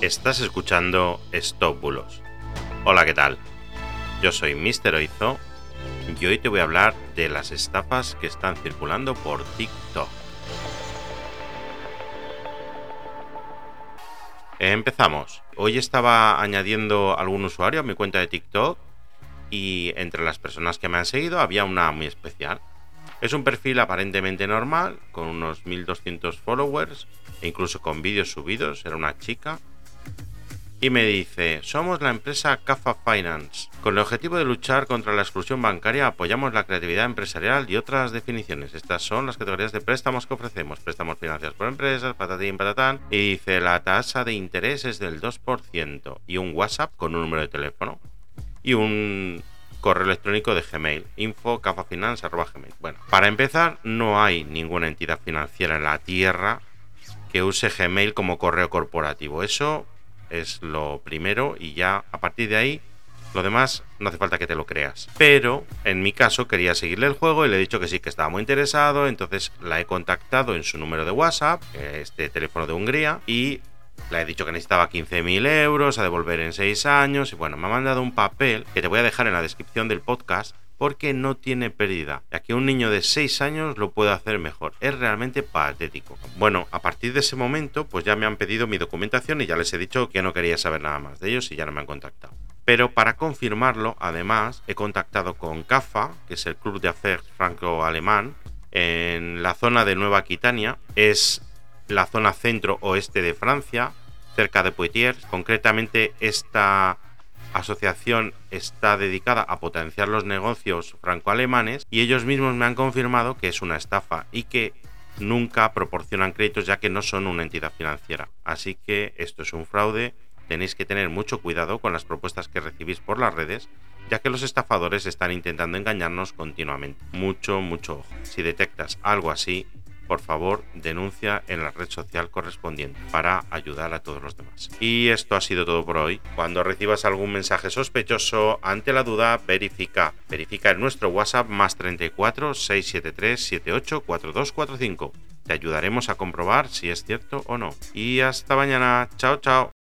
Estás escuchando Stop Bulos. Hola, ¿qué tal? Yo soy Mr. Oizo y hoy te voy a hablar de las estafas que están circulando por TikTok. Empezamos. Hoy estaba añadiendo algún usuario a mi cuenta de TikTok y entre las personas que me han seguido había una muy especial. Es un perfil aparentemente normal, con unos 1200 followers e incluso con vídeos subidos, era una chica y me dice, somos la empresa CAFA Finance. Con el objetivo de luchar contra la exclusión bancaria apoyamos la creatividad empresarial y otras definiciones. Estas son las categorías de préstamos que ofrecemos. Préstamos financiados por empresas, patatín, patatán. Y dice, la tasa de interés es del 2% y un WhatsApp con un número de teléfono. Y un correo electrónico de Gmail, info gmail. Bueno, para empezar, no hay ninguna entidad financiera en la Tierra que use Gmail como correo corporativo. Eso es lo primero y ya a partir de ahí lo demás no hace falta que te lo creas. Pero en mi caso quería seguirle el juego y le he dicho que sí que estaba muy interesado, entonces la he contactado en su número de WhatsApp, este teléfono de Hungría, y le he dicho que necesitaba 15.000 euros a devolver en 6 años y bueno, me ha mandado un papel que te voy a dejar en la descripción del podcast porque no tiene pérdida, ya que un niño de 6 años lo puede hacer mejor. Es realmente patético. Bueno, a partir de ese momento, pues ya me han pedido mi documentación y ya les he dicho que no quería saber nada más de ellos y ya no me han contactado. Pero para confirmarlo, además, he contactado con CAFA, que es el Club de Affaires franco-alemán, en la zona de Nueva Aquitania. Es la zona centro-oeste de Francia, cerca de Poitiers. Concretamente, esta asociación está dedicada a potenciar los negocios franco-alemanes y ellos mismos me han confirmado que es una estafa y que nunca proporcionan créditos ya que no son una entidad financiera. Así que esto es un fraude, tenéis que tener mucho cuidado con las propuestas que recibís por las redes, ya que los estafadores están intentando engañarnos continuamente. Mucho, mucho ojo. Si detectas algo así, por favor denuncia en la red social correspondiente para ayudar a todos los demás. Y esto ha sido todo por hoy. Cuando recibas algún mensaje sospechoso, ante la duda, verifica. Verifica en nuestro WhatsApp más 34 673 78 4245. Te ayudaremos a comprobar si es cierto o no. Y hasta mañana. Chao, chao.